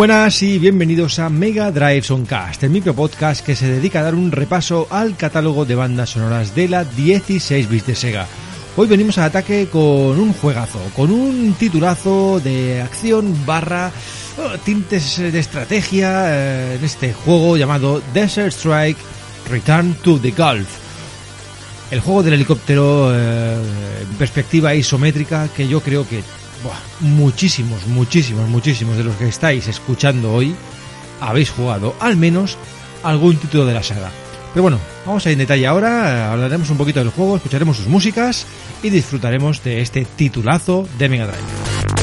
buenas y bienvenidos a Mega Drive Soncast, el micro podcast que se dedica a dar un repaso al catálogo de bandas sonoras de la 16 bits de Sega. Hoy venimos al ataque con un juegazo, con un titulazo de acción barra oh, tintes de estrategia eh, en este juego llamado Desert Strike Return to the Gulf. El juego del helicóptero eh, en perspectiva isométrica que yo creo que muchísimos, muchísimos, muchísimos de los que estáis escuchando hoy habéis jugado al menos algún título de la saga. Pero bueno, vamos a ir en detalle ahora, hablaremos un poquito del juego, escucharemos sus músicas y disfrutaremos de este titulazo de Mega Drive.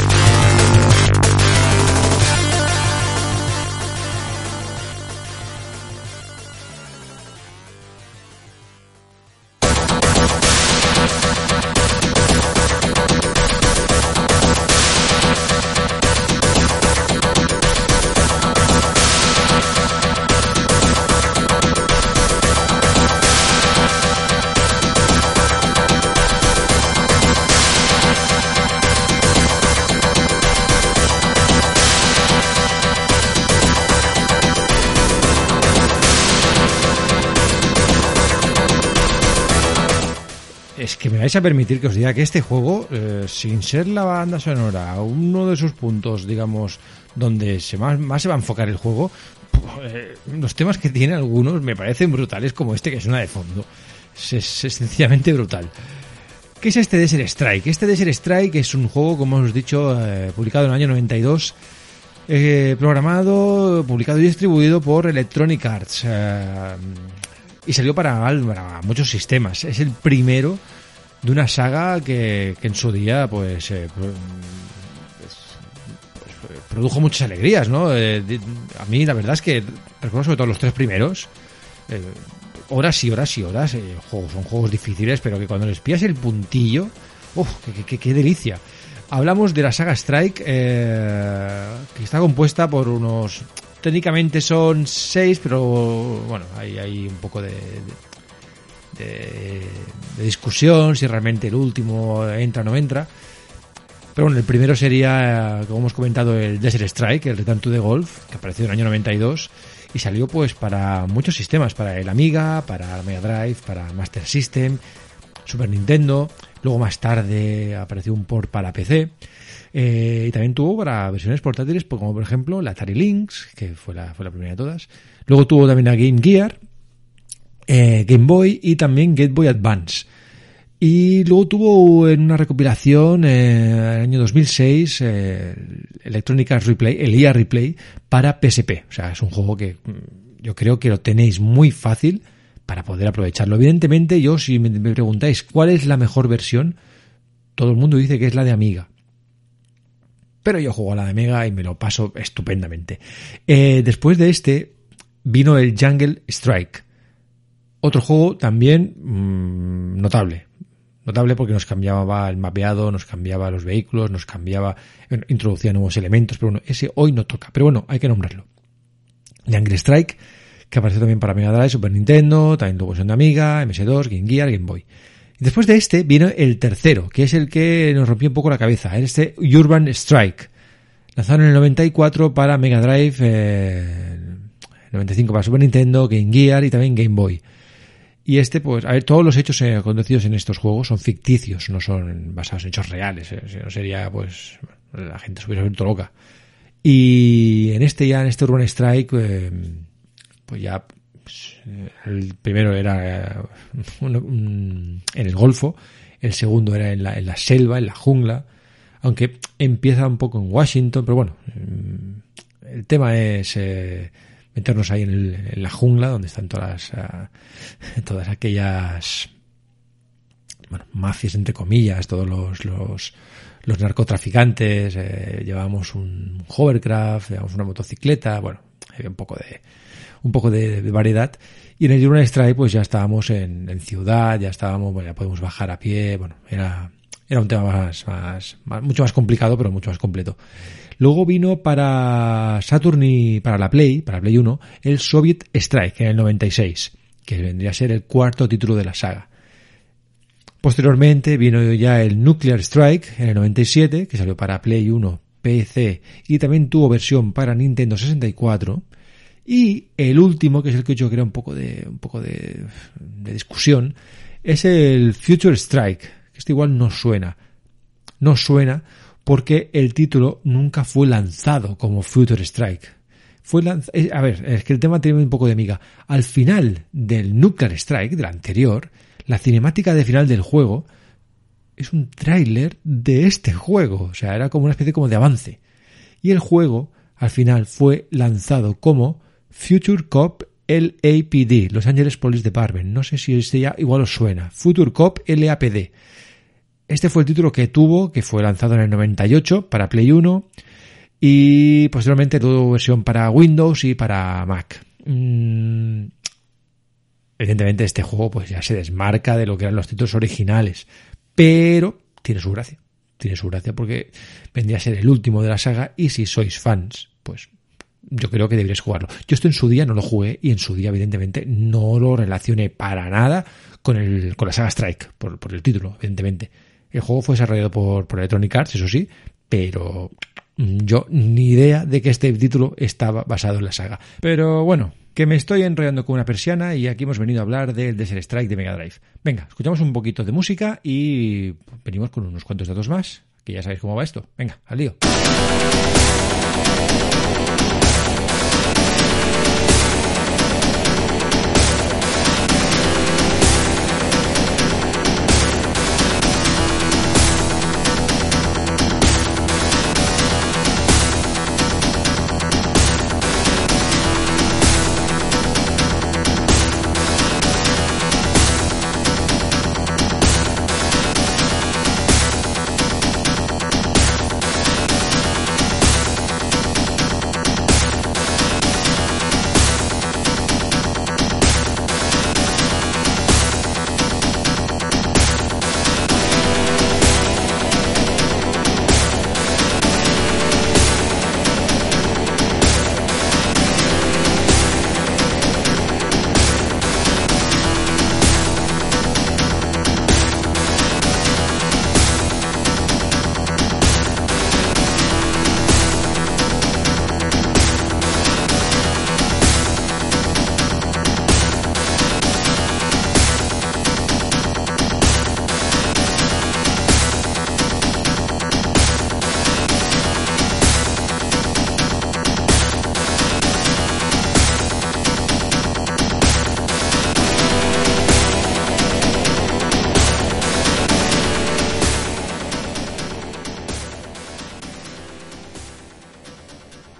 Vais a permitir que os diga que este juego, eh, sin ser la banda sonora, uno de sus puntos, digamos, donde se más, más se va a enfocar el juego, eh, los temas que tiene algunos me parecen brutales, como este que es una de fondo. Es, sencillamente brutal. ¿Qué es este Desert Strike? Este Desert Strike es un juego, como hemos dicho, eh, publicado en el año 92, eh, programado, publicado y distribuido por Electronic Arts. y salió para muchos sistemas. Es el primero de una saga que, que en su día, pues, eh, pues, pues, produjo muchas alegrías, ¿no? Eh, a mí, la verdad es que recuerdo sobre todo los tres primeros. eh, horas y horas y horas. eh, juegos, son juegos difíciles, pero que cuando les pillas el puntillo, ¡uf! ¡Qué, delicia! Hablamos de la saga Strike, eh, que está compuesta por unos. Técnicamente son seis, pero bueno, hay, hay un poco de, de- discusión si realmente el último entra o no entra. Pero bueno, el primero sería, como hemos comentado, el Desert Strike, el Return to the Golf, que apareció en el año 92 y salió pues para muchos sistemas, para el Amiga, para el Mega Drive, para Master System, Super Nintendo. Luego más tarde apareció un port para PC. Eh, y también tuvo para versiones portátiles, pues, como por ejemplo la Atari Lynx, que fue la, fue la primera de todas. Luego tuvo también la Game Gear, eh, Game Boy y también Game Boy Advance. Y luego tuvo en una recopilación eh, en el año 2006 eh, Electronic Arts Replay, el IA Replay para PSP. O sea, es un juego que mm, yo creo que lo tenéis muy fácil para poder aprovecharlo. Evidentemente, yo si me, me preguntáis cuál es la mejor versión, todo el mundo dice que es la de Amiga. Pero yo juego a la de Mega y me lo paso estupendamente. Eh, después de este vino el Jungle Strike. Otro juego también mm, notable. Notable porque nos cambiaba el mapeado, nos cambiaba los vehículos, nos cambiaba, bueno, introducía nuevos elementos, pero bueno, ese hoy no toca. Pero bueno, hay que nombrarlo. Jungle Strike, que apareció también para Mega Drive, Super Nintendo, también tuvo versión de Amiga, MS2, Game Gear, Game Boy. Y después de este vino el tercero, que es el que nos rompió un poco la cabeza, este Urban Strike. Lanzado en el 94 para Mega Drive, eh, 95 para Super Nintendo, Game Gear y también Game Boy. Y este, pues, a ver, todos los hechos acontecidos en estos juegos son ficticios, no son basados en hechos reales. eh, si no sería, pues, la gente se hubiera vuelto loca. Y en este ya, en este Urban Strike, eh, pues ya, pues, eh, el primero era en el Golfo, el segundo era en la, en la selva, en la jungla, aunque empieza un poco en Washington, pero bueno, mm, el tema es meternos ahí en, el- en la jungla donde están todas, ah, todas aquellas bueno, mafias entre comillas, todos los, los, los narcotraficantes, eh, llevamos un hovercraft, llevamos una motocicleta, bueno, había un poco de un poco de, variedad. Y en el Urban Strike pues ya estábamos en, en ciudad, ya estábamos, bueno, ya podemos bajar a pie, bueno, era, era un tema más, más, más- mucho más complicado, pero mucho más completo. Luego vino para Saturn y para la Play, para Play 1, el Soviet Strike en el 96, que vendría a ser el cuarto título de la saga. Posteriormente vino ya el Nuclear Strike en el 97, que salió para Play 1, PC y también tuvo versión para Nintendo 64. Y el último, que es el que yo creo un poco de, un poco de, de discusión, es el Future Strike, que este igual no suena. No suena porque el título nunca fue lanzado como Future Strike. Fue eh, a ver, es que el tema tiene un poco de miga. Al final del Nuclear Strike, del anterior, la cinemática de final del juego es un tráiler de este juego. O sea, era como una especie como de avance. Y el juego, al final, fue lanzado como Future Cop LAPD, Los Angeles Police Department. No sé si este ya igual os suena. Future Cop LAPD. Este fue el título que tuvo, que fue lanzado en el 98 para Play 1 y posteriormente tuvo versión para Windows y para Mac. Mm, evidentemente este juego pues ya se desmarca de lo que eran los títulos originales, pero tiene su gracia. Tiene su gracia porque vendría a ser el último de la saga y si sois fans, pues yo creo que deberíais jugarlo. Yo esto en su día no lo jugué y en su día evidentemente no lo relacioné para nada con, el, con la saga Strike, por, por el título, evidentemente. El juego fue desarrollado por, Electronic Arts, eso sí, pero yo ni idea de que este título estaba basado en la saga. Pero bueno, que me estoy enrollando con una persiana y aquí hemos venido a hablar del Desert Strike de Mega Drive. Venga, escuchamos un poquito de música y venimos con unos cuantos datos más, que ya sabéis cómo va esto. Venga, al lío.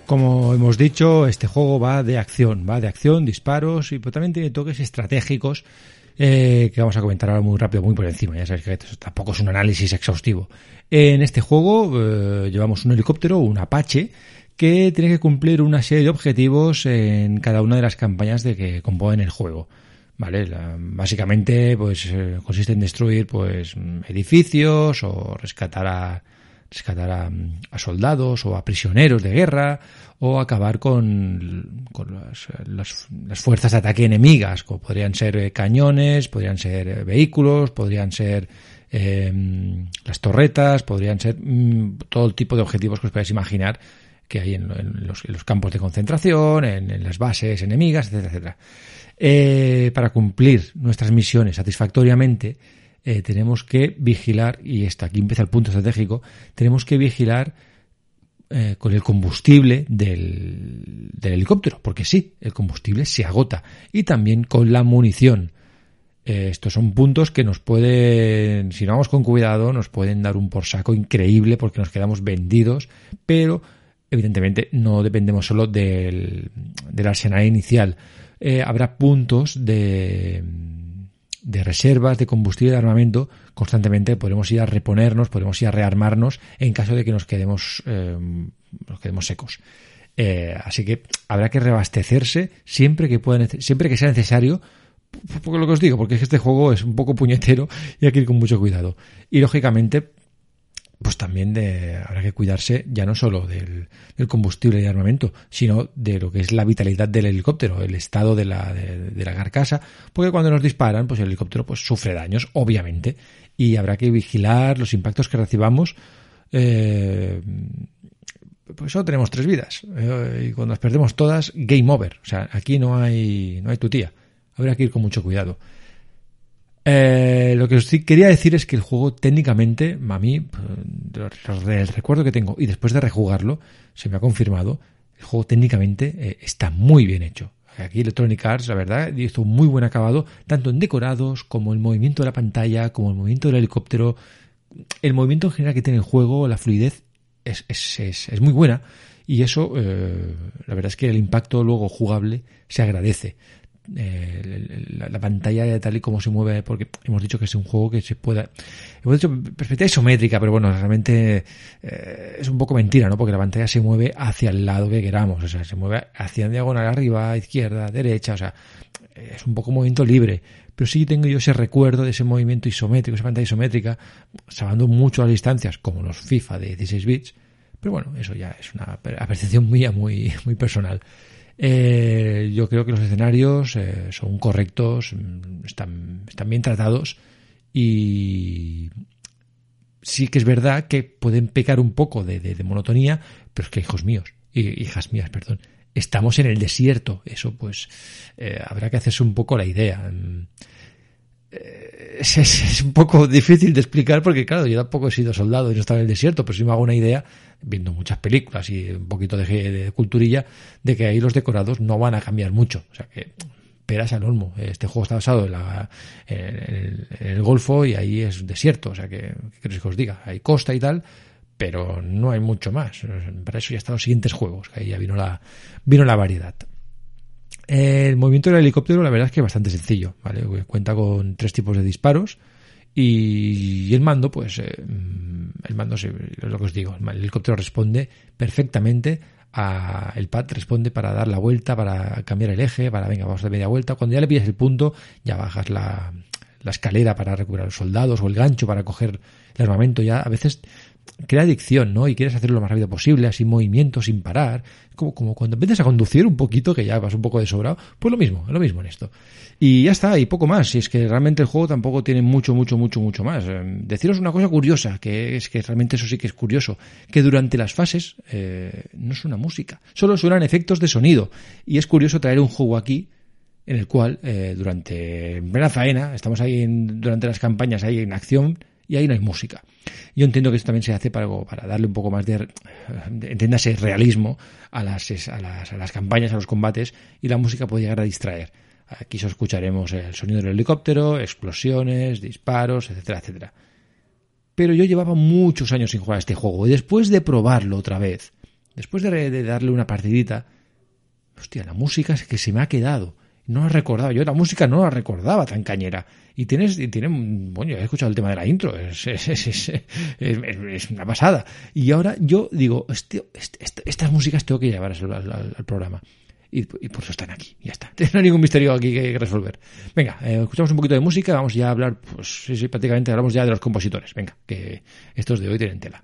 Como hemos dicho, este juego va de acción, va de acción, disparos y pues, también tiene toques estratégicos eh, que vamos a comentar ahora muy rápido, muy por encima. Ya sabéis que esto tampoco es un análisis exhaustivo. En este juego eh, llevamos un helicóptero, un Apache, que tiene que cumplir una serie de objetivos en cada una de las campañas de que componen el juego. Vale, básicamente pues eh, consiste en destruir pues edificios o rescatar a rescatar a, soldados o a prisioneros de guerra o acabar con, las, fuerzas de ataque enemigas, como podrían ser eh, cañones, podrían ser eh, vehículos, podrían ser em, las torretas, podrían ser mm, todo tipo de objetivos que os podáis imaginar que hay en, los, campos de concentración, en, las bases enemigas, etcétera, etcétera. Eh, para cumplir nuestras misiones satisfactoriamente, eh, tenemos que vigilar, y está aquí empieza el punto estratégico, tenemos que vigilar eh, con el combustible del, helicóptero, porque sí, el combustible se agota, y también con la munición. Eh, estos son puntos que nos pueden, si no vamos con cuidado, nos pueden dar un por saco increíble porque nos quedamos vendidos, pero evidentemente no dependemos solo del, del arsenal inicial. habrá puntos de, de reservas de combustible de armamento constantemente podemos ir a reponernos, podemos ir a rearmarnos en caso de que nos quedemos, eh, nos quedemos secos. Eh, así que habrá que reabastecerse siempre que pueda, siempre que sea necesario. Porque lo que os digo, porque es que este juego es un poco puñetero y hay que ir con mucho cuidado. Y lógicamente, pues también de, habrá que cuidarse ya no solo del, combustible de armamento, sino de lo que es la vitalidad del helicóptero, el estado de la, de, la carcasa, porque cuando nos disparan, pues el helicóptero pues sufre daños, obviamente, y habrá que vigilar los impactos que recibamos, eh, pues solo tenemos tres vidas. Eh, y cuando las perdemos todas, game over. O sea, aquí no hay, no hay tu tía. Habrá que ir con mucho cuidado. Eh, lo que sí quería decir es que el juego técnicamente, a mí, el recuerdo que tengo y después de rejugarlo, se me ha confirmado, el juego técnicamente eh, está muy bien hecho. Aquí Electronic Arts, la verdad, hizo muy buen acabado, tanto en decorados como el movimiento de la pantalla, como el movimiento del helicóptero. El movimiento en general que tiene el juego, la fluidez, es, es, es, muy buena. Y eso, eh, la verdad es que el impacto luego jugable se agradece. Eh, la, pantalla tal y como se mueve, porque hemos dicho que es un juego que se pueda. Hemos dicho perspectiva isométrica, pero bueno, realmente eh, es un poco mentira, ¿no? Porque la pantalla se mueve hacia el lado que queramos, o sea, se mueve hacia diagonal arriba, izquierda, derecha, o sea, es un poco movimiento libre. Pero sí tengo yo ese recuerdo de ese movimiento isométrico, esa pantalla isométrica, salvando mucho las distancias, como los FIFA de 16 bits. Pero bueno, eso ya es una apreciación mía muy, muy personal. Eh, yo creo que los escenarios eh, son correctos, mm, están, están bien tratados y sí que es verdad que pueden pecar un poco de, de, monotonía, pero es que hijos míos, hijas mías, perdón, estamos en el desierto, eso pues eh, habrá que hacerse un poco la idea. Mm, es, es, un poco difícil de explicar porque, claro, yo tampoco he sido soldado y no estaba en el desierto, pero si me hago una idea, viendo muchas películas y un poquito de, de, culturilla, de que ahí los decorados no van a cambiar mucho. O sea que, peras al olmo. Este juego está basado en, la, en, el, Golfo y ahí es desierto. O sea que, ¿qué queréis que os diga? Hay costa y tal, pero no hay mucho más. Para eso ya están los siguientes juegos, que ahí ya vino la, vino la variedad. El movimiento del helicóptero, la verdad es que es bastante sencillo, ¿vale? Cuenta con tres tipos de disparos y, el mando, pues, eh, el mando es lo que os digo, el helicóptero responde perfectamente a, el pad responde para dar la vuelta, para cambiar el eje, para, venga, vamos a dar media vuelta. Cuando ya le pillas el punto, ya bajas la, la escalera para recuperar los soldados o el gancho para coger el armamento. Ya a veces crea adicción, ¿no? Y quieres hacerlo lo más rápido posible, así movimiento, sin parar. Como, como cuando empiezas a conducir un poquito, que ya vas un poco de sobrado, pues lo mismo, lo mismo en esto. Y ya está, y poco más. Y es que realmente el juego tampoco tiene mucho, mucho, mucho, mucho más. Eh, deciros una cosa curiosa, que es que realmente eso sí que es curioso, que durante las fases eh, no suena música, solo suenan efectos de sonido. Y es curioso traer un juego aquí en el cual eh, durante plena faena, estamos ahí en, durante las campañas ahí en acción, y ahí no hay música. Yo entiendo que esto también se hace para, para darle un poco más de, entiéndase, realismo a las, a, las, a las campañas, a los combates, y la música puede llegar a distraer. Aquí escucharemos el sonido del helicóptero, explosiones, disparos, etcétera, etcétera. Pero yo llevaba muchos años sin jugar a este juego, y después de probarlo otra vez, después de, de darle una partidita, hostia, la música es que se me ha quedado no la recordaba. Yo la música no la recordaba tan cañera. Y tienes, y tiene, bueno, he escuchado el tema de la intro, es, es, es, una pasada. Y ahora yo digo, este, este, estas músicas tengo que llevar al, programa. Y, por eso están aquí, ya está. No hay ningún misterio aquí que, resolver. Venga, eh, escuchamos un poquito de música, vamos ya a hablar, pues sí, sí, prácticamente hablamos ya de los compositores. Venga, que estos de hoy tienen tela.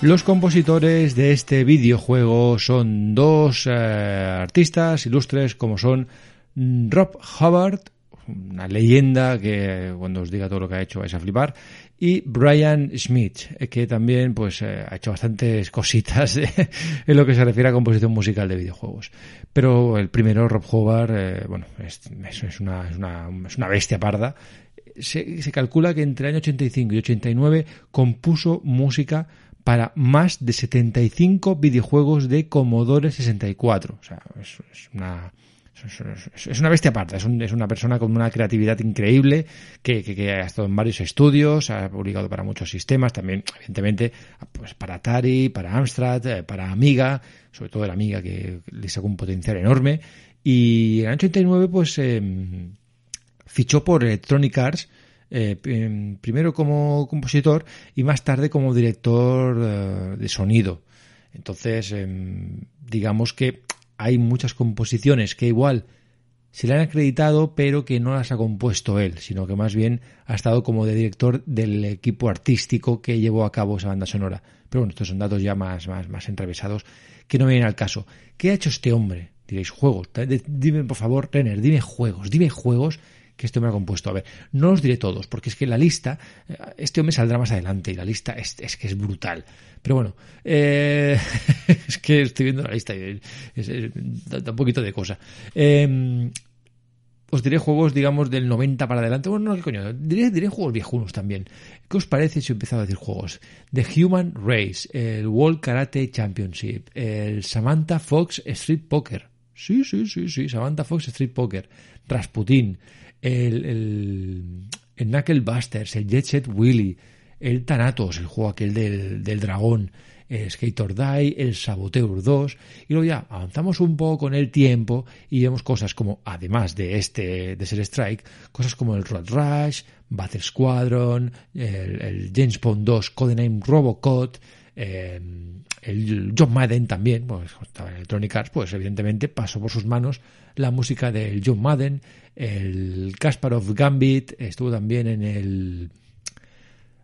Los compositores de este videojuego son dos eh, artistas ilustres como son Rob Hubbard, una leyenda que cuando os diga todo lo que ha hecho vais a flipar, y Brian Smith, que también pues eh, ha hecho bastantes cositas en lo que se refiere a composición musical de videojuegos. Pero el primero, Rob Hubbard, eh, bueno, es, es, una, es, una, es una bestia parda. Se, se calcula que entre el año 85 y 89 compuso música para más de 75 videojuegos de Commodore 64. O sea, es, una es una bestia aparte, es, es, una persona con una creatividad increíble que, que, ha estado en varios estudios, ha publicado para muchos sistemas, también evidentemente pues para Atari, para Amstrad, eh, para Amiga, sobre todo la Amiga que le sacó un potencial enorme y en el 89 pues eh, fichó por Electronic Arts eh, primero como compositor y más tarde como director eh, de sonido. Entonces, em, digamos que hay muchas composiciones que igual se le han acreditado, pero que no las ha compuesto él, sino que más bien ha estado como de director del equipo artístico que llevó a cabo esa banda sonora. Pero bueno, estos son datos ya más, más, más que no vienen al caso. ¿Qué ha hecho este hombre? Diréis, juegos. Dime, por favor, Renner, dime juegos, dime juegos que este hombre ha compuesto. A ver, no os diré todos, porque es que la lista, eh, este hombre saldrá más adelante y la lista es, es que es brutal. Pero bueno, eh, es que estoy viendo la lista y da, un poquito de cosa. Eh, os diré juegos, digamos, del 90 para adelante. Bueno, no, qué coño. Diré, diré juegos viejunos también. ¿Qué os parece si empezado a decir juegos? The Human Race, el World Karate Championship, el Samantha Fox Street Poker. Sí, sí, sí, sí, Samantha Fox Street Poker. Rasputin, el, el, el Knuckle Busters, el Jet Set Willy, el Thanatos, el juego aquel del, del dragón, el Skater Die, el Saboteur 2, y luego ya avanzamos un poco en el tiempo y vemos cosas como, además de este, de ser Strike, cosas como el Road Rush, Battle Squadron, el, el James Bond 2, Codename Robocop, eh, el John Madden también, pues estaba en Electronic Arts, pues evidentemente pasó por sus manos la música del John Madden, el Kasparov Gambit, estuvo también en el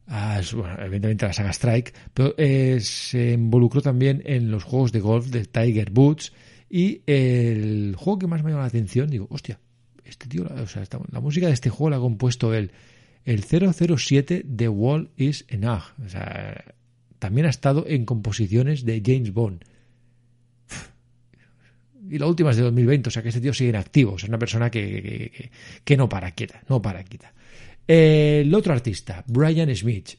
bueno, evidentemente la saga Strike, pero eh, se involucró también en los juegos de golf de Tiger Woods y el juego que más me llama la atención, digo, hostia, este tío, o sea, la música de este juego la ha compuesto él, el 007 de Wall is Enough, o sea, también ha estado en composiciones de James Bond. Y la última es de 2020, o sea que este tío sigue en activo, es una persona que, que, que no para quieta, no para quieta. El otro artista, Brian Smith.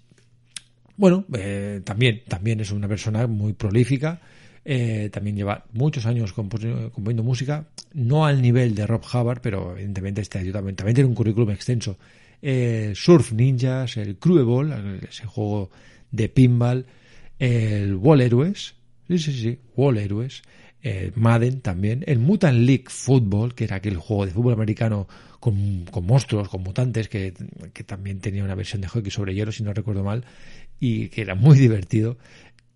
Bueno, eh, también, también es una persona muy prolífica. Eh, también lleva muchos años componiendo música, no al nivel de Rob Hubbard, pero evidentemente este también, también tiene un currículum extenso. Eh, Surf Ninjas, el Crueball, ese juego de pinball, el Wall Heroes, sí, sí, sí, Wall Heroes, Madden también, el Mutant League Football, que era aquel juego de fútbol americano con, con monstruos, con mutantes, que, que, también tenía una versión de hockey sobre hielo, si no recuerdo mal, y que era muy divertido.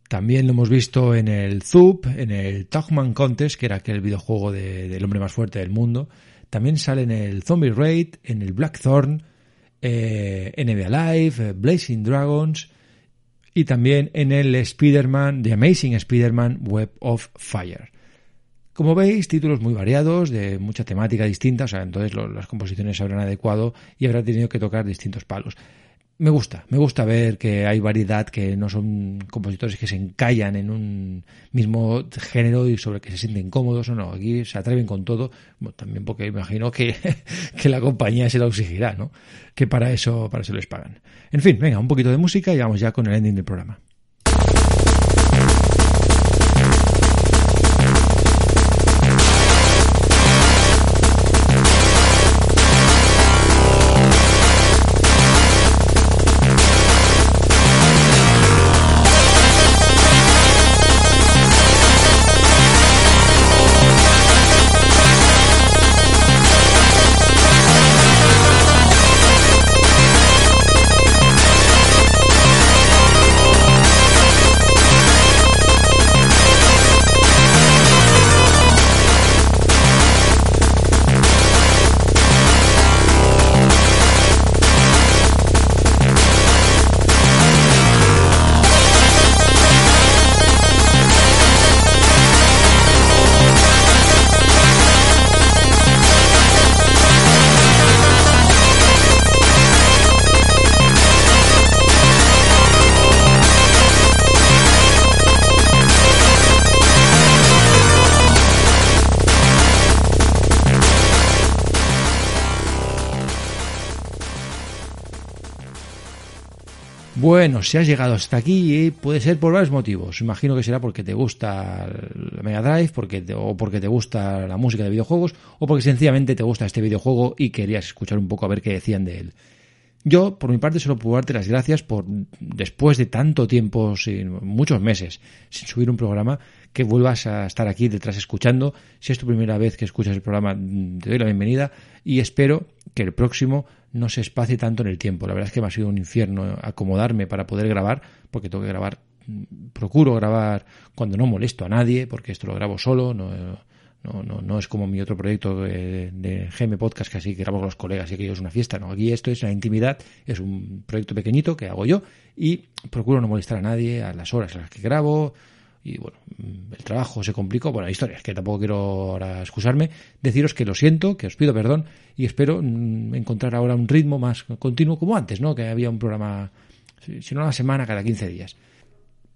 También lo hemos visto en el Zoop, en el Togman Contest, que era aquel videojuego de, del hombre más fuerte del mundo. También sale en el Zombie Raid, en el Blackthorn, eh, NBA Live, eh, Blazing Dragons y también en el Spider-Man, The Amazing Spider-Man Web of Fire. Como veis, títulos muy variados, de mucha temática distinta, o sea, entonces las composiciones se habrán adecuado y habrá tenido que tocar distintos palos. Me gusta, me gusta ver que hay variedad, que no son compositores que se encallan en un mismo género y sobre que se sienten cómodos o no. Aquí se atreven con todo, también porque imagino que, que la compañía se lo exigirá, ¿no? Que para eso, para eso les pagan. En fin, venga, un poquito de música y vamos ya con el ending del programa. Bueno, si has llegado hasta aquí, puede ser por varios motivos. Imagino que será porque te gusta la Mega Drive, porque o porque te gusta la música de videojuegos, o porque sencillamente te gusta este videojuego y querías escuchar un poco a ver qué decían de él. Yo, por mi parte, solo puedo darte las gracias por, después de tanto tiempo, sin, muchos meses, sin subir un programa, que vuelvas a estar aquí detrás escuchando. Si es tu primera vez que escuchas el programa, te doy la bienvenida y espero que el próximo no se espacie tanto en el tiempo. La verdad es que me ha sido un infierno acomodarme para poder grabar, porque tengo que grabar, procuro grabar cuando no molesto a nadie, porque esto lo grabo solo, no no, no, no es como mi otro proyecto de, de GM Podcast, que así grabo con los colegas y aquello es una fiesta. No, aquí esto es una intimidad, es un proyecto pequeñito que hago yo y procuro no molestar a nadie a las horas a las que grabo. Y bueno, el trabajo se complicó. Bueno, la historia es que tampoco quiero ahora excusarme. Deciros que lo siento, que os pido perdón y espero mm, encontrar ahora un ritmo más continuo como antes, ¿no? Que había un programa, si no a la semana, cada 15 días.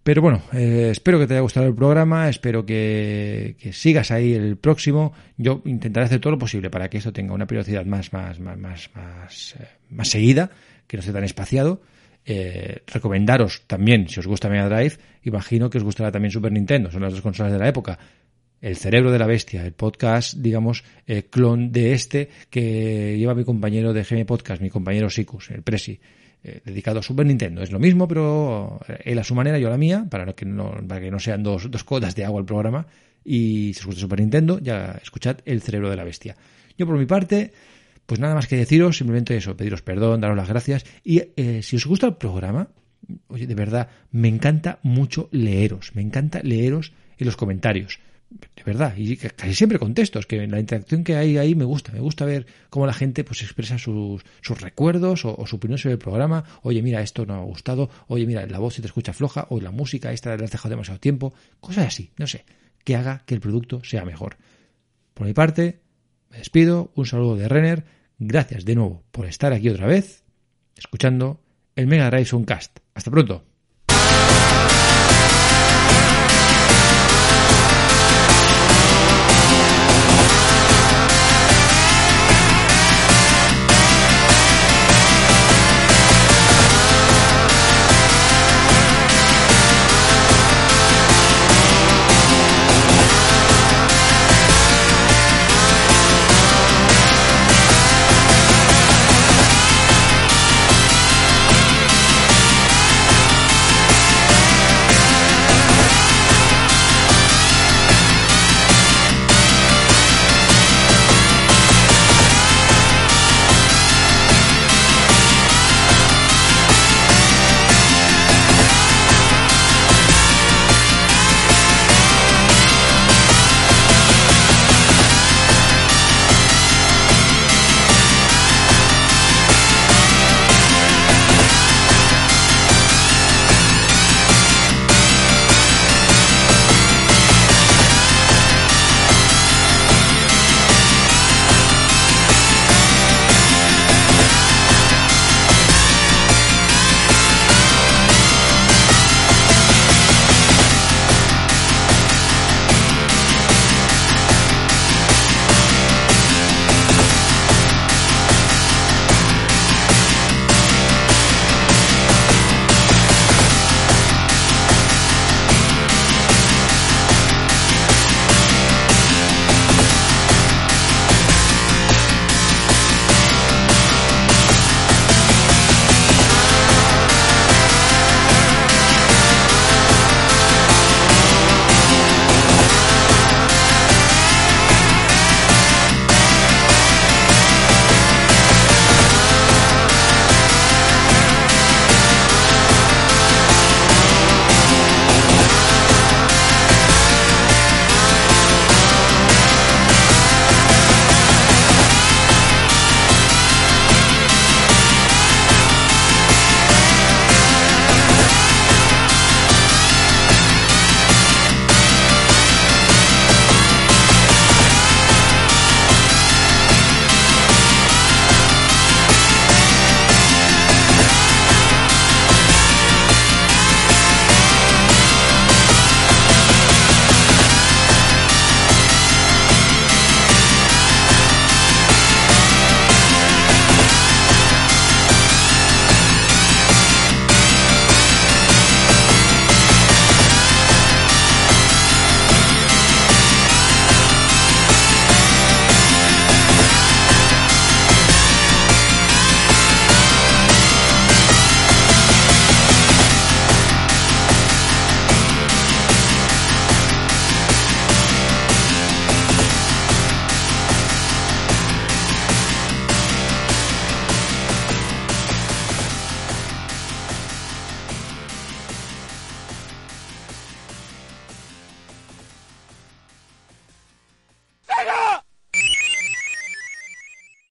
Pero bueno, eh, espero que te haya gustado el programa, espero que, sigas ahí el próximo. Yo intentaré hacer todo lo posible para que esto tenga una periodicidad más, más, más, más, más, eh, más seguida, que no sea tan espaciado. Eh, recomendaros también, si os gusta Mega Drive, imagino que os gustará también Super Nintendo, son las dos consolas de la época. El cerebro de la bestia, el podcast, digamos, clon de este que lleva mi compañero de GM Podcast, mi compañero Sikus, el Presi. Eh, dedicado a Super Nintendo. Es lo mismo, pero él a su manera, yo a la mía, para que no, para que no sean dos, dos codas de agua el programa. Y si os gusta Super Nintendo, ya escuchad El cerebro de la bestia. Yo por mi parte, pues nada más que deciros, simplemente eso, pediros perdón, daros las gracias. Y eh, si os gusta el programa, oye, de verdad, me encanta mucho leeros, me encanta leeros en los comentarios de verdad, y casi siempre contesto, es que la interacción que hay ahí me gusta, me gusta ver cómo la gente pues expresa sus, sus recuerdos o, su opinión sobre el programa, oye mira, esto no me ha gustado, oye mira, la voz se te escucha floja, o la música esta la has dejado demasiado tiempo, cosas así, no sé, que haga que el producto sea mejor. Por mi parte, me despido, un saludo de Renner, gracias de nuevo por estar aquí otra vez, escuchando el Mega Drive Soundcast. Hasta pronto.